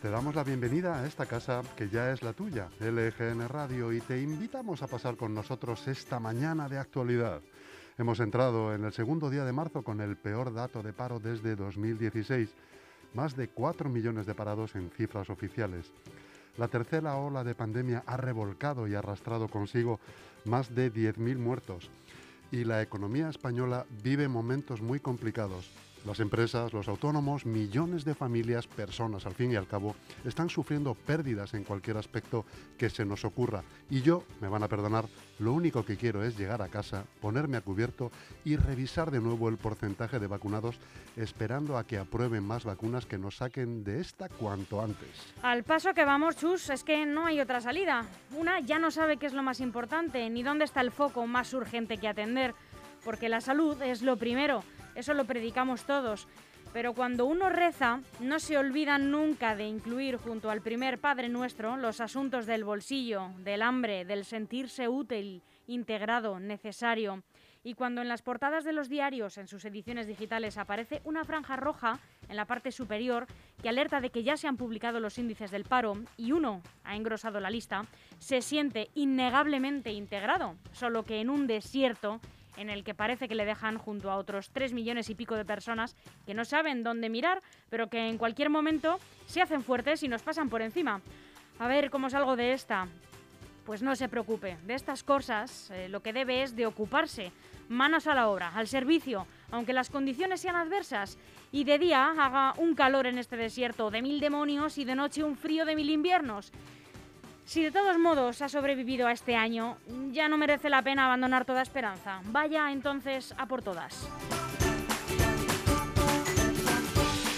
Te damos la bienvenida a esta casa que ya es la tuya, LGN Radio, y te invitamos a pasar con nosotros esta mañana de actualidad. Hemos entrado en el segundo día de marzo con el peor dato de paro desde 2016, más de 4 millones de parados en cifras oficiales. La tercera ola de pandemia ha revolcado y arrastrado consigo más de 10.000 muertos y la economía española vive momentos muy complicados las empresas, los autónomos, millones de familias, personas, al fin y al cabo, están sufriendo pérdidas en cualquier aspecto que se nos ocurra. Y yo, me van a perdonar, lo único que quiero es llegar a casa, ponerme a cubierto y revisar de nuevo el porcentaje de vacunados, esperando a que aprueben más vacunas que nos saquen de esta cuanto antes. Al paso que vamos, Chus, es que no hay otra salida. Una ya no sabe qué es lo más importante, ni dónde está el foco más urgente que atender, porque la salud es lo primero eso lo predicamos todos. Pero cuando uno reza, no se olvida nunca de incluir junto al primer Padre Nuestro los asuntos del bolsillo, del hambre, del sentirse útil, integrado, necesario. Y cuando en las portadas de los diarios, en sus ediciones digitales, aparece una franja roja en la parte superior que alerta de que ya se han publicado los índices del paro y uno ha engrosado la lista, se siente innegablemente integrado, solo que en un desierto en el que parece que le dejan junto a otros 3 millones y pico de personas que no saben dónde mirar, pero que en cualquier momento se hacen fuertes y nos pasan por encima. A ver cómo salgo de esta. Pues no se preocupe, de estas cosas eh, lo que debe es de ocuparse, manos a la obra, al servicio, aunque las condiciones sean adversas y de día haga un calor en este desierto de mil demonios y de noche un frío de mil inviernos. Si de todos modos ha sobrevivido a este año, ya no merece la pena abandonar toda esperanza. Vaya entonces a por todas.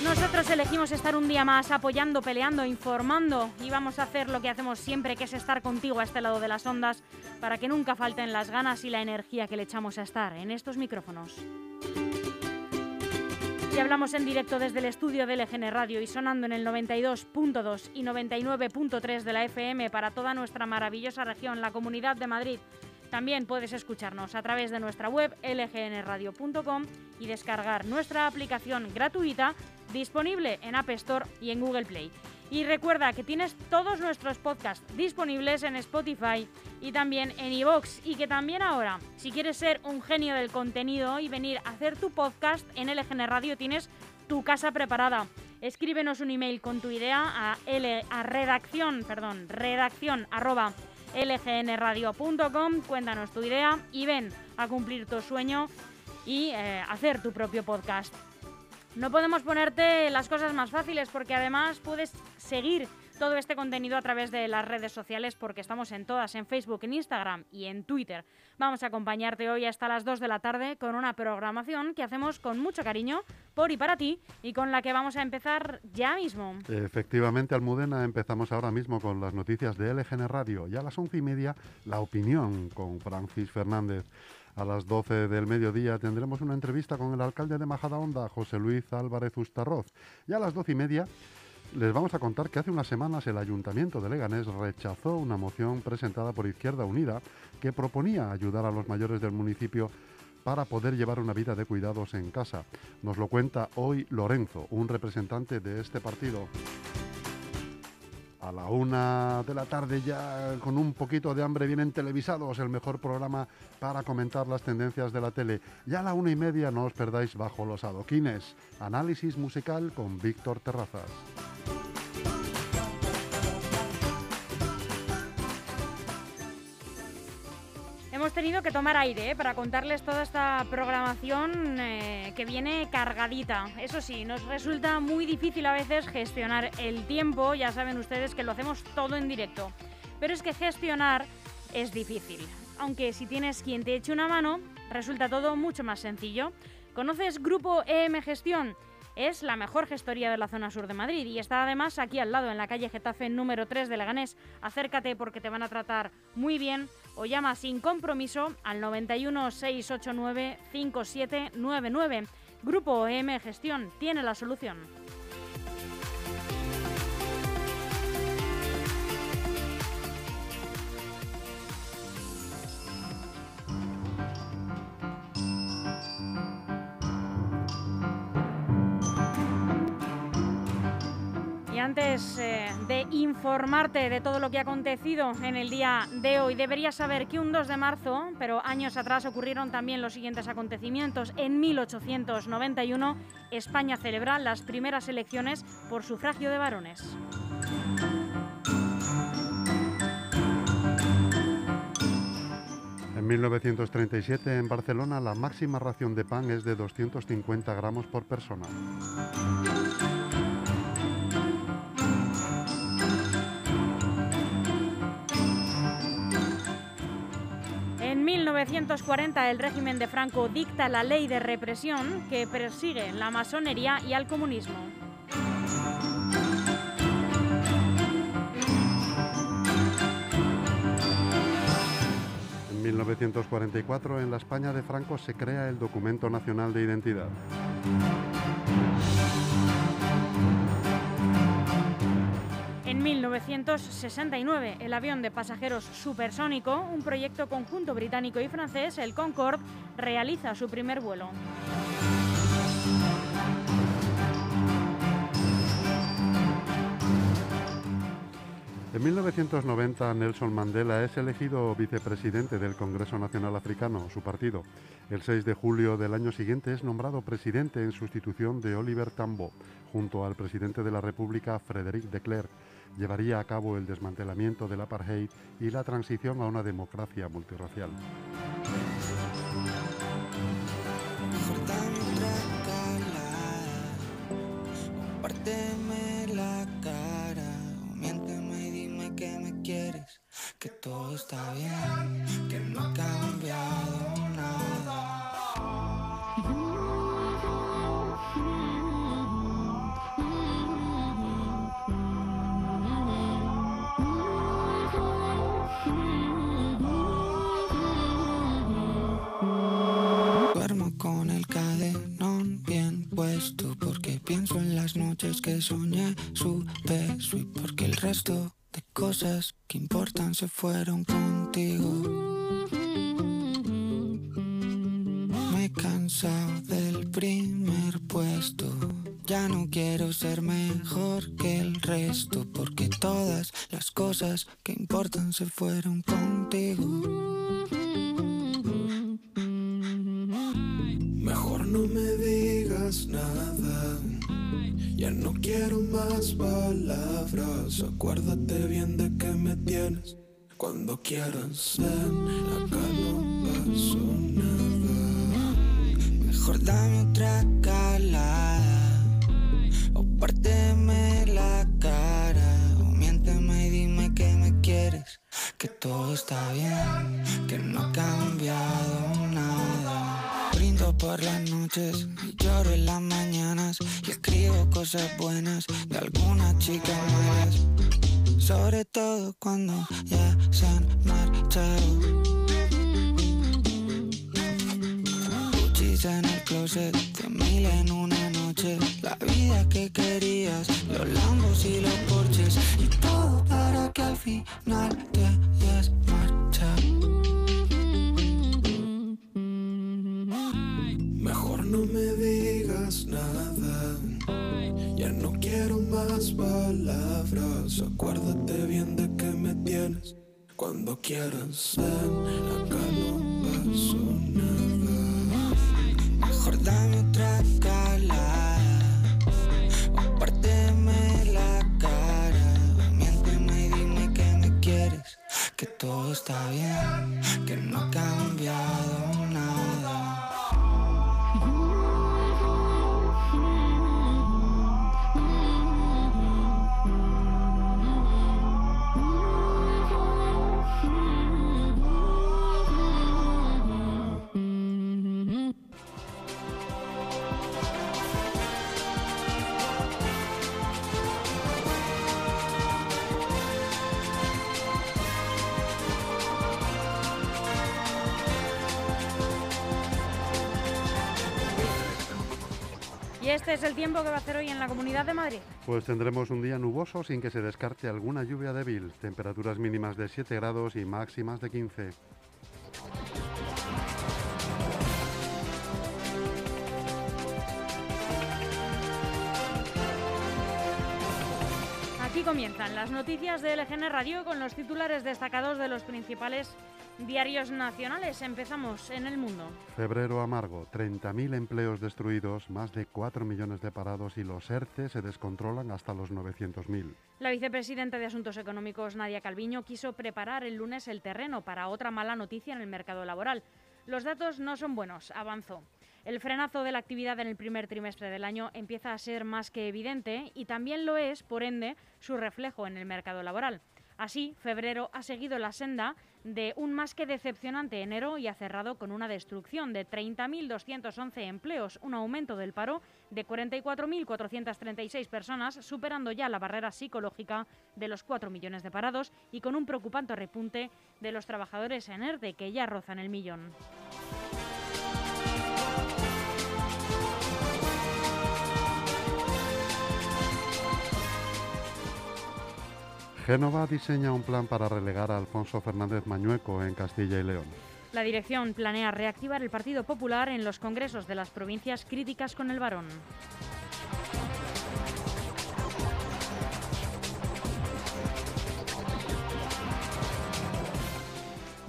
Nosotros elegimos estar un día más apoyando, peleando, informando y vamos a hacer lo que hacemos siempre, que es estar contigo a este lado de las ondas, para que nunca falten las ganas y la energía que le echamos a estar en estos micrófonos. Y hablamos en directo desde el estudio de LGN Radio y sonando en el 92.2 y 99.3 de la FM para toda nuestra maravillosa región, la Comunidad de Madrid. También puedes escucharnos a través de nuestra web lgnradio.com y descargar nuestra aplicación gratuita disponible en App Store y en Google Play. Y recuerda que tienes todos nuestros podcasts disponibles en Spotify y también en iVoox. Y que también ahora, si quieres ser un genio del contenido y venir a hacer tu podcast en LGN Radio, tienes tu casa preparada. Escríbenos un email con tu idea a, L, a redacción, perdón, redacción cuéntanos tu idea y ven a cumplir tu sueño y eh, hacer tu propio podcast. No podemos ponerte las cosas más fáciles porque además puedes seguir todo este contenido a través de las redes sociales porque estamos en todas, en Facebook, en Instagram y en Twitter. Vamos a acompañarte hoy hasta las 2 de la tarde con una programación que hacemos con mucho cariño por y para ti y con la que vamos a empezar ya mismo. Efectivamente, Almudena, empezamos ahora mismo con las noticias de LGN Radio y a las once y media la opinión con Francis Fernández. A las 12 del mediodía tendremos una entrevista con el alcalde de Majadahonda, José Luis Álvarez Ustarroz. Y a las doce y media les vamos a contar que hace unas semanas el Ayuntamiento de Leganés rechazó una moción presentada por Izquierda Unida que proponía ayudar a los mayores del municipio para poder llevar una vida de cuidados en casa. Nos lo cuenta hoy Lorenzo, un representante de este partido a la una de la tarde ya con un poquito de hambre vienen televisados, el mejor programa para comentar las tendencias de la tele. Ya a la una y media no os perdáis bajo los adoquines. Análisis musical con Víctor Terrazas. Hemos tenido que tomar aire ¿eh? para contarles toda esta programación eh, que viene cargadita. Eso sí, nos resulta muy difícil a veces gestionar el tiempo, ya saben ustedes que lo hacemos todo en directo. Pero es que gestionar es difícil. Aunque si tienes quien te eche una mano, resulta todo mucho más sencillo. ¿Conoces Grupo EM Gestión? es la mejor gestoría de la zona sur de Madrid y está además aquí al lado, en la calle Getafe número 3 de Leganés. Acércate porque te van a tratar muy bien o llama sin compromiso al 91 689 5799. Grupo EM Gestión tiene la solución. Antes eh, de informarte de todo lo que ha acontecido en el día de hoy, deberías saber que un 2 de marzo, pero años atrás ocurrieron también los siguientes acontecimientos. En 1891, España celebra las primeras elecciones por sufragio de varones. En 1937 en Barcelona la máxima ración de pan es de 250 gramos por persona. 1940 el régimen de Franco dicta la ley de represión que persigue la masonería y al comunismo. En 1944 en la España de Franco se crea el Documento Nacional de Identidad. 1969, el avión de pasajeros supersónico, un proyecto conjunto británico y francés, el Concorde, realiza su primer vuelo. En 1990 Nelson Mandela es elegido vicepresidente del Congreso Nacional Africano, su partido. El 6 de julio del año siguiente es nombrado presidente en sustitución de Oliver Tambo, junto al presidente de la República, Frederic de Klerk. Llevaría a cabo el desmantelamiento del apartheid y la transición a una democracia multirracial. La cara, miénteme y dime que me quieres, que todo está bien, que no ha cambiado nada. Que soñé su beso y porque el resto de cosas que importan se fueron contigo. Me he cansado del primer puesto. Ya no quiero ser mejor que el resto porque todas las cosas que importan se fueron contigo. Mejor no me digas nada. Ya no quiero más palabras. Acuérdate bien de que me tienes cuando quieras. Ven, acá no pasó nada. Mejor dame otra calada O párteme la cara O miénteme y dime que me quieres Que todo está bien Que no ha cambiado por las noches Y lloro en las mañanas Y escribo cosas buenas De algunas chicas malas Sobre todo cuando ya se han marchado Gucci's en el closet, cien mil en una noche. La vida que querías, los lambos y los porches. Y todo para que al final te hayas no me digas nada. Ya no quiero más palabras. Acuérdate bien de que me tienes cuando quieras. Ven, acá no pasó nada. Mejor dame otra calada. O párteme la cara. Miénteme y dime que me quieres. Que todo está bien. Y este es el tiempo que va a hacer hoy en la Comunidad de Madrid. Pues tendremos un día nuboso sin que se descarte alguna lluvia débil. Temperaturas mínimas de 7 grados y máximas de 15. Aquí comienzan las noticias de LGN Radio con los titulares destacados de los principales diarios nacionales. Empezamos en el mundo. Febrero amargo, 30.000 empleos destruidos, más de 4 millones de parados y los ERTE se descontrolan hasta los 900.000. La vicepresidenta de Asuntos Económicos, Nadia Calviño, quiso preparar el lunes el terreno para otra mala noticia en el mercado laboral. Los datos no son buenos, avanzó. El frenazo de la actividad en el primer trimestre del año empieza a ser más que evidente y también lo es, por ende, su reflejo en el mercado laboral. Así, febrero ha seguido la senda de un más que decepcionante enero y ha cerrado con una destrucción de 30.211 empleos, un aumento del paro de 44.436 personas, superando ya la barrera psicológica de los 4 millones de parados y con un preocupante repunte de los trabajadores en ERTE que ya rozan el millón. Génova diseña un plan para relegar a Alfonso Fernández Mañueco en Castilla y León. La dirección planea reactivar el Partido Popular en los congresos de las provincias críticas con el varón.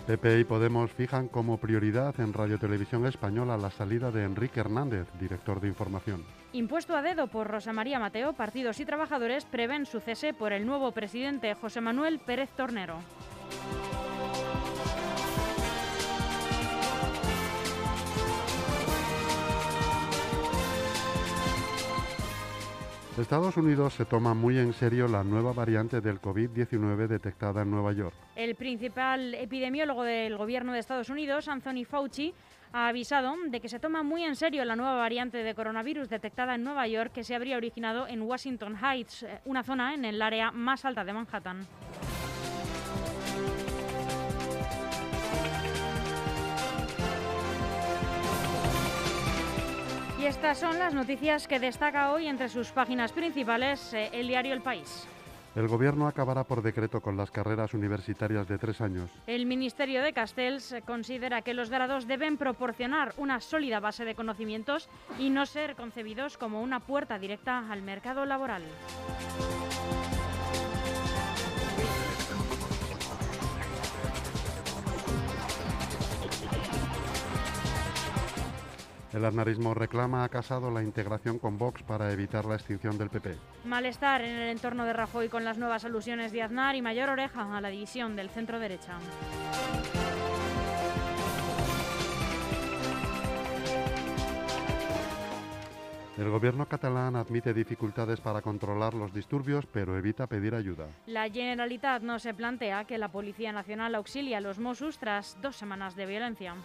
PP y Podemos fijan como prioridad en Radio Televisión Española la salida de Enrique Hernández, director de información. Impuesto a dedo por Rosa María Mateo, partidos y trabajadores prevén su cese por el nuevo presidente José Manuel Pérez Tornero. Estados Unidos se toma muy en serio la nueva variante del COVID-19 detectada en Nueva York. El principal epidemiólogo del gobierno de Estados Unidos, Anthony Fauci, ha avisado de que se toma muy en serio la nueva variante de coronavirus detectada en Nueva York que se habría originado en Washington Heights, eh, una zona en el área más alta de Manhattan. Y estas son las noticias que destaca hoy entre sus páginas principales eh, el diario El País. El Gobierno acabará por decreto con las carreras universitarias de tres años. El Ministerio de Castells considera que los grados deben proporcionar una sólida base de conocimientos y no ser concebidos como una puerta directa al mercado laboral. El aznarismo reclama a Casado la integración con Vox para evitar la extinción del PP. Malestar en el entorno de Rajoy con las nuevas alusiones de Aznar y mayor oreja a la división del centro derecha. El gobierno catalán admite dificultades para controlar los disturbios, pero evita pedir ayuda. La Generalitat no se plantea que la Policía Nacional auxilie a los Mossos tras dos semanas de violencia.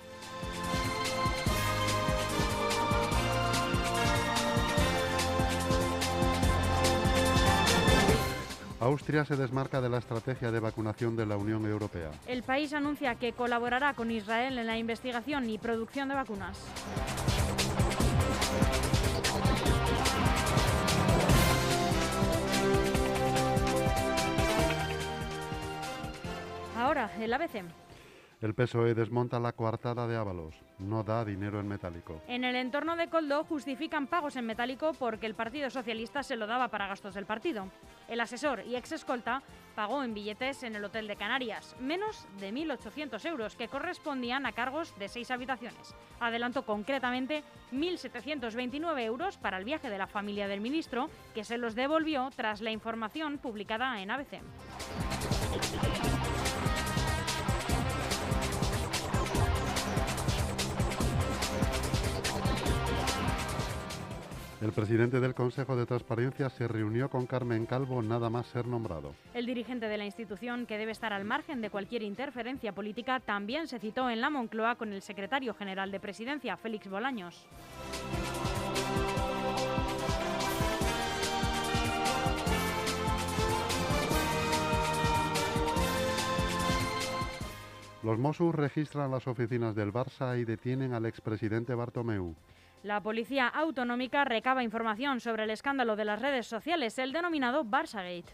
Austria se desmarca de la estrategia de vacunación de la Unión Europea. El país anuncia que colaborará con Israel en la investigación y producción de vacunas. Ahora, el ABC. El PSOE desmonta la coartada de Ábalos. No da dinero en metálico. En el entorno de Coldo justifican pagos en metálico porque el Partido Socialista se lo daba para gastos del partido. El asesor y ex escolta pagó en billetes en el Hotel de Canarias menos de 1.800 euros que correspondían a cargos de seis habitaciones. Adelantó concretamente 1.729 euros para el viaje de la familia del ministro que se los devolvió tras la información publicada en ABC. El presidente del Consejo de Transparencia se reunió con Carmen Calvo nada más ser nombrado. El dirigente de la institución, que debe estar al margen de cualquier interferencia política, también se citó en la Moncloa con el secretario general de Presidencia, Félix Bolaños. Los Mossos registran las oficinas del Barça y detienen al expresidente Bartomeu. La policía autonómica recaba información sobre el escándalo de las redes sociales, el denominado Barçagate.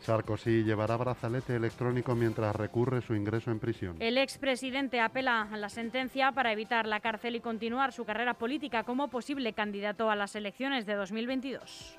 Sarkozy llevará brazalete electrónico mientras recurre su ingreso en prisión. El expresidente apela a la sentencia para evitar la cárcel y continuar su carrera política como posible candidato a las elecciones de 2022.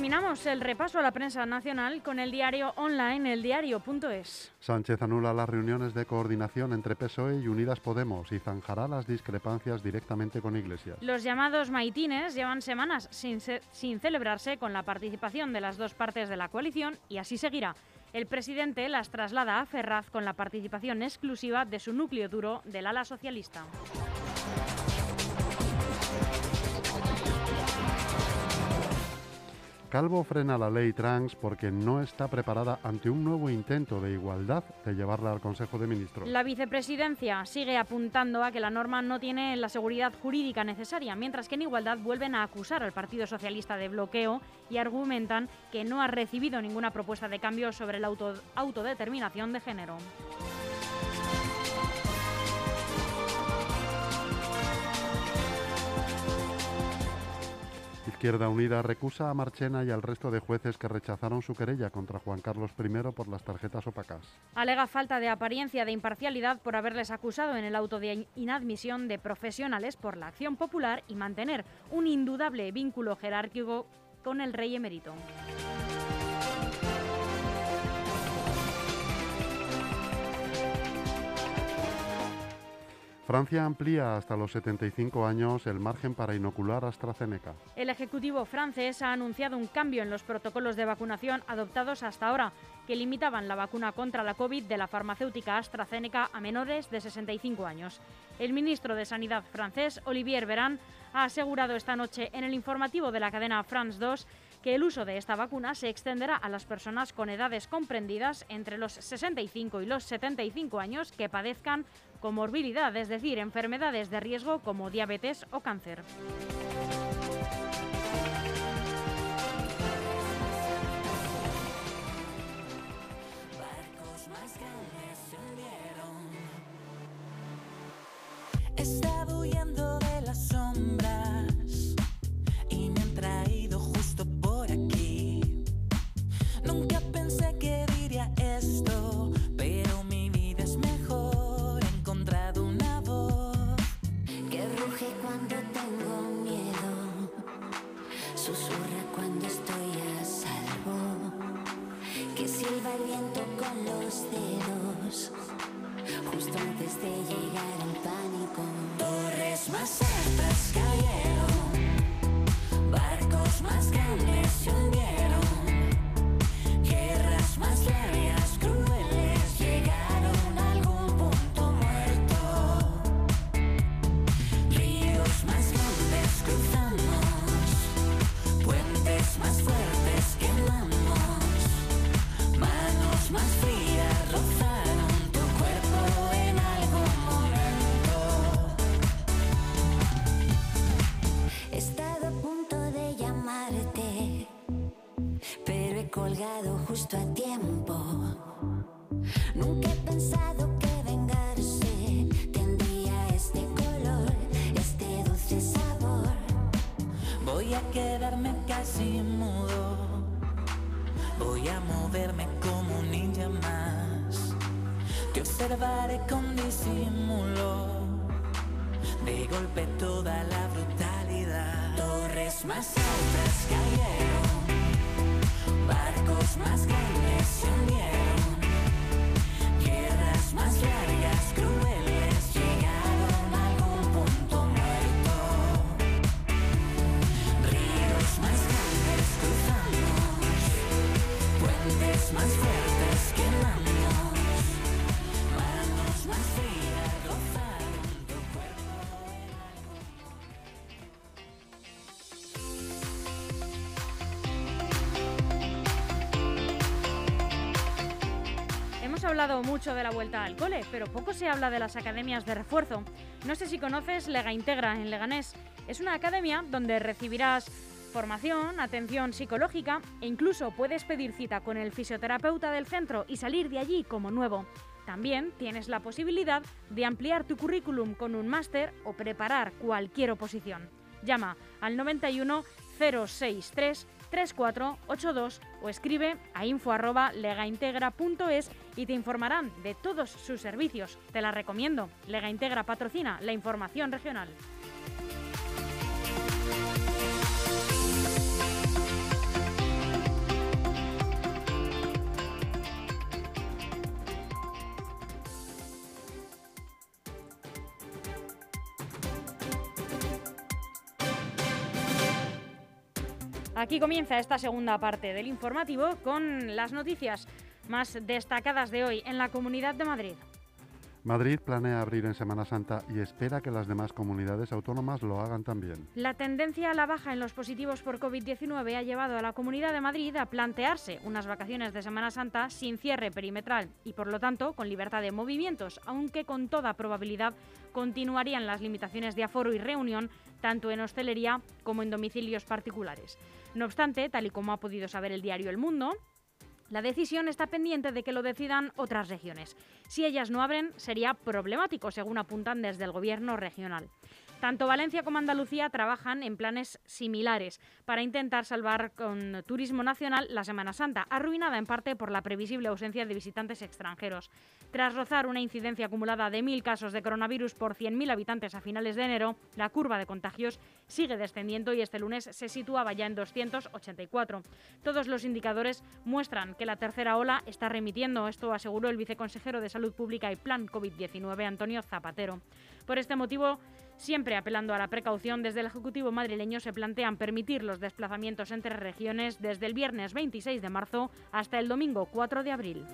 Terminamos el repaso a la prensa nacional con el diario online eldiario.es. Sánchez anula las reuniones de coordinación entre PSOE y Unidas Podemos y zanjará las discrepancias directamente con Iglesias. Los llamados maitines llevan semanas sin, sin celebrarse con la participación de las dos partes de la coalición y así seguirá. El presidente las traslada a Ferraz con la participación exclusiva de su núcleo duro del ala socialista. Calvo frena la ley trans porque no está preparada ante un nuevo intento de igualdad de llevarla al Consejo de Ministros. La vicepresidencia sigue apuntando a que la norma no tiene la seguridad jurídica necesaria, mientras que en igualdad vuelven a acusar al Partido Socialista de bloqueo y argumentan que no ha recibido ninguna propuesta de cambio sobre la autodeterminación de género. Izquierda Unida recusa a Marchena y al resto de jueces que rechazaron su querella contra Juan Carlos I por las tarjetas opacas. Alega falta de apariencia de imparcialidad por haberles acusado en el auto de inadmisión de profesionales por la acción popular y mantener un indudable vínculo jerárquico con el rey emérito. Francia amplía hasta los 75 años el margen para inocular AstraZeneca. El Ejecutivo francés ha anunciado un cambio en los protocolos de vacunación adoptados hasta ahora, que limitaban la vacuna contra la COVID de la farmacéutica AstraZeneca a menores de 65 años. El ministro de Sanidad francés, Olivier Véran, ha asegurado esta noche en el informativo de la cadena France 2 que el uso de esta vacuna se extenderá a las personas con edades comprendidas entre los 65 y los 75 años que padezcan comorbilidad, es decir, enfermedades de riesgo como diabetes o cáncer. Hablado mucho de la vuelta al cole, pero poco se habla de las academias de refuerzo. No sé si conoces Lega Integra en Leganés. Es una academia donde recibirás formación, atención psicológica e incluso puedes pedir cita con el fisioterapeuta del centro y salir de allí como nuevo. También tienes la posibilidad de ampliar tu currículum con un máster o preparar cualquier oposición. Llama al 91 063 3482 o escribe a info.legaintegra.es y te informarán de todos sus servicios. Te la recomiendo. Lega Integra patrocina la información regional. Aquí comienza esta segunda parte del informativo con las noticias más destacadas de hoy en la Comunidad de Madrid. Madrid planea abrir en Semana Santa y espera que las demás comunidades autónomas lo hagan también. La tendencia a la baja en los positivos por COVID-19 ha llevado a la Comunidad de Madrid a plantearse unas vacaciones de Semana Santa sin cierre perimetral y, por lo tanto, con libertad de movimientos, aunque con toda probabilidad continuarían las limitaciones de aforo y reunión tanto en hostelería como en domicilios particulares. No obstante, tal y como ha podido saber el diario El Mundo, la decisión está pendiente de que lo decidan otras regiones. Si ellas no abren, sería problemático, según apuntan desde el Gobierno regional. Tanto Valencia como Andalucía trabajan en planes similares para intentar salvar con turismo nacional la Semana Santa, arruinada en parte por la previsible ausencia de visitantes extranjeros. Tras rozar una incidencia acumulada de 1.000 casos de coronavirus por 100.000 habitantes a finales de enero, la curva de contagios sigue descendiendo y este lunes se situaba ya en 284. Todos los indicadores muestran que la tercera ola está remitiendo, esto aseguró el viceconsejero de Salud Pública y Plan COVID-19, Antonio Zapatero. Por este motivo, Siempre apelando a la precaución, desde el Ejecutivo madrileño se plantean permitir los desplazamientos entre regiones desde el viernes 26 de marzo hasta el domingo 4 de abril.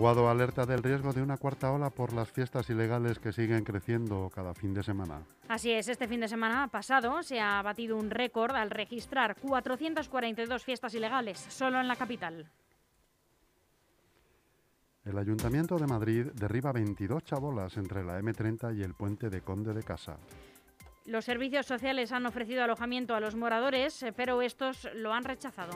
Aguado alerta del riesgo de una cuarta ola por las fiestas ilegales que siguen creciendo cada fin de semana. Así es, este fin de semana pasado se ha batido un récord al registrar 442 fiestas ilegales solo en la capital. El Ayuntamiento de Madrid derriba 22 chabolas entre la M30 y el puente de Conde de Casa. Los servicios sociales han ofrecido alojamiento a los moradores, eh, pero estos lo han rechazado.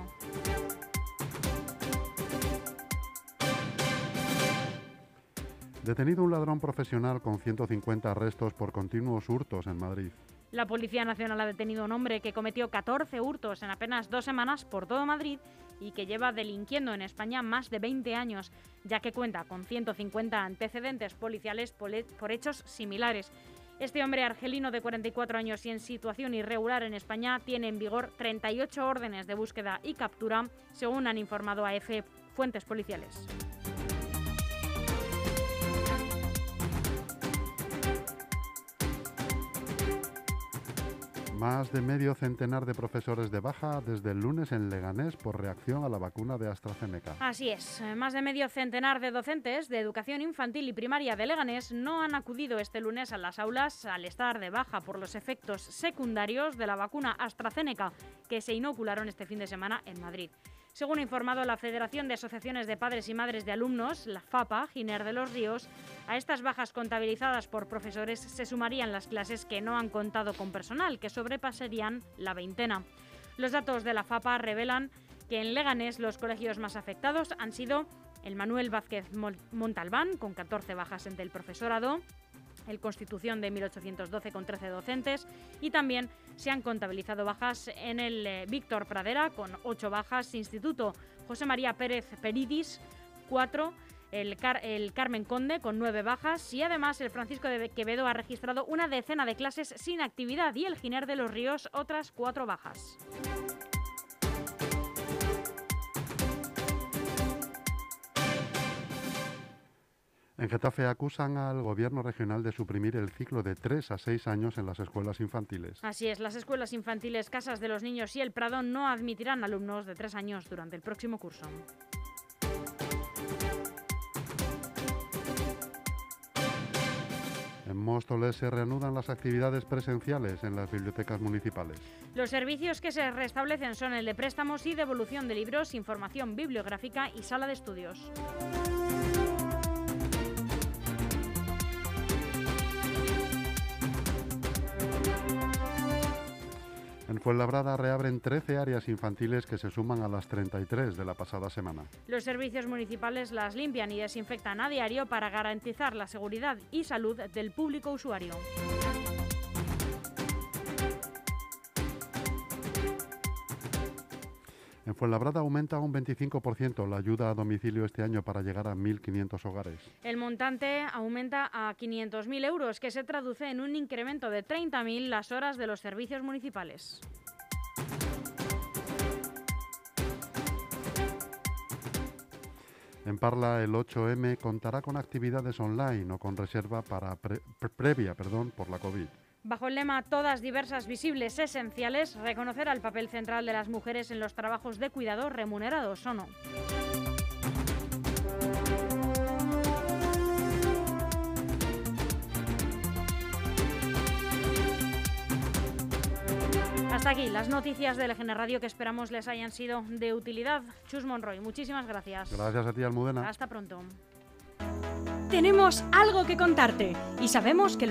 Detenido un ladrón profesional con 150 arrestos por continuos hurtos en Madrid. La Policía Nacional ha detenido a un hombre que cometió 14 hurtos en apenas dos semanas por todo Madrid y que lleva delinquiendo en España más de 20 años, ya que cuenta con 150 antecedentes policiales por hechos similares. Este hombre argelino de 44 años y en situación irregular en España tiene en vigor 38 órdenes de búsqueda y captura, según han informado a fuentes policiales. Más de medio centenar de profesores de baja desde el lunes en Leganés por reacción a la vacuna de AstraZeneca. Así es, más de medio centenar de docentes de educación infantil y primaria de Leganés no han acudido este lunes a las aulas al estar de baja por los efectos secundarios de la vacuna AstraZeneca que se inocularon este fin de semana en Madrid. Según ha informado la Federación de Asociaciones de Padres y Madres de Alumnos, la FAPA, Giner de los Ríos, a estas bajas contabilizadas por profesores se sumarían las clases que no han contado con personal, que sobrepasarían la veintena. Los datos de la FAPA revelan que en Leganés los colegios más afectados han sido el Manuel Vázquez Montalbán, con 14 bajas entre el profesorado, el Constitución de 1812 con 13 docentes y también se han contabilizado bajas en el eh, Víctor Pradera con 8 bajas, Instituto José María Pérez Peridis 4, el, Carmen Conde con nueve bajas y además el Francisco de Quevedo ha registrado una decena de clases sin actividad y el Giner de los Ríos otras cuatro bajas. En Getafe acusan al gobierno regional de suprimir el ciclo de 3 a 6 años en las escuelas infantiles. Así es, las escuelas infantiles Casas de los Niños y El Prado no admitirán alumnos de 3 años durante el próximo curso. En Móstoles se reanudan las actividades presenciales en las bibliotecas municipales. Los servicios que se restablecen son el de préstamos y devolución de libros, información bibliográfica y sala de estudios. En Fuenlabrada reabren 13 áreas infantiles que se suman a las 33 de la pasada semana. Los servicios municipales las limpian y desinfectan a diario para garantizar la seguridad y salud del público usuario. En Fuenlabrada aumenta un 25% la ayuda a domicilio este año para llegar a 1.500 hogares. El montante aumenta a 500.000 euros, que se traduce en un incremento de 30.000 las horas de los servicios municipales. En Parla, el 8M contará con actividades online o con reserva para pre previa perdón, por la COVID. Bajo el lema Todas diversas, visibles, esenciales, reconocerá el papel central de las mujeres en los trabajos de cuidado remunerados o no. Hasta aquí las noticias del EGN Radio que esperamos les hayan sido de utilidad. Chus Monroy, muchísimas gracias. Gracias a ti, Almudena. Hasta pronto. Tenemos algo que contarte y sabemos que